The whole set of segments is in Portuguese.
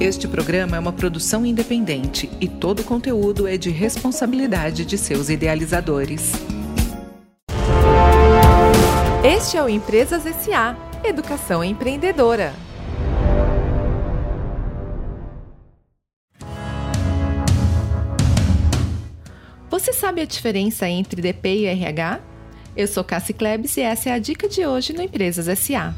Este programa é uma produção independente e todo o conteúdo é de responsabilidade de seus idealizadores. Este é o Empresas SA Educação Empreendedora. Você sabe a diferença entre DP e RH? Eu sou Cassi Klebs e essa é a dica de hoje no Empresas SA.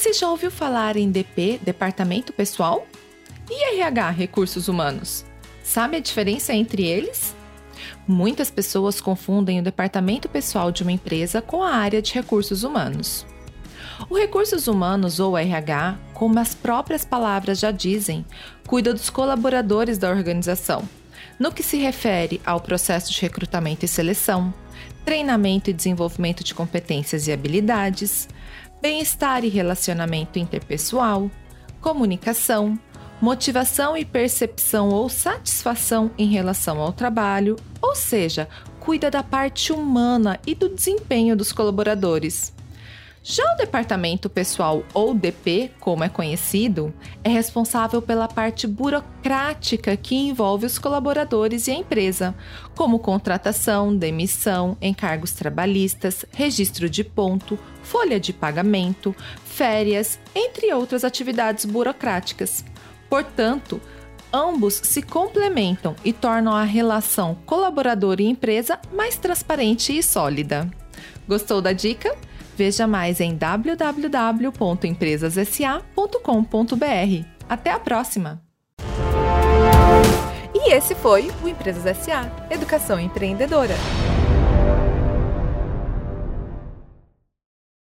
Você já ouviu falar em DP, Departamento Pessoal? E RH, Recursos Humanos? Sabe a diferença entre eles? Muitas pessoas confundem o departamento pessoal de uma empresa com a área de recursos humanos. O Recursos Humanos, ou RH, como as próprias palavras já dizem, cuida dos colaboradores da organização, no que se refere ao processo de recrutamento e seleção, treinamento e desenvolvimento de competências e habilidades, bem-estar e relacionamento interpessoal, comunicação, motivação e percepção ou satisfação em relação ao trabalho, ou seja, cuida da parte humana e do desempenho dos colaboradores. Já o departamento pessoal, ou DP, como é conhecido, é responsável pela parte burocrática que envolve os colaboradores e a empresa, como contratação, demissão, encargos trabalhistas, registro de ponto, folha de pagamento, férias, entre outras atividades burocráticas. Portanto, ambos se complementam e tornam a relação colaborador e empresa mais transparente e sólida. Gostou da dica? Veja mais em www.empresassa.com.br. Até a próxima! E esse foi o Empresas SA Educação Empreendedora.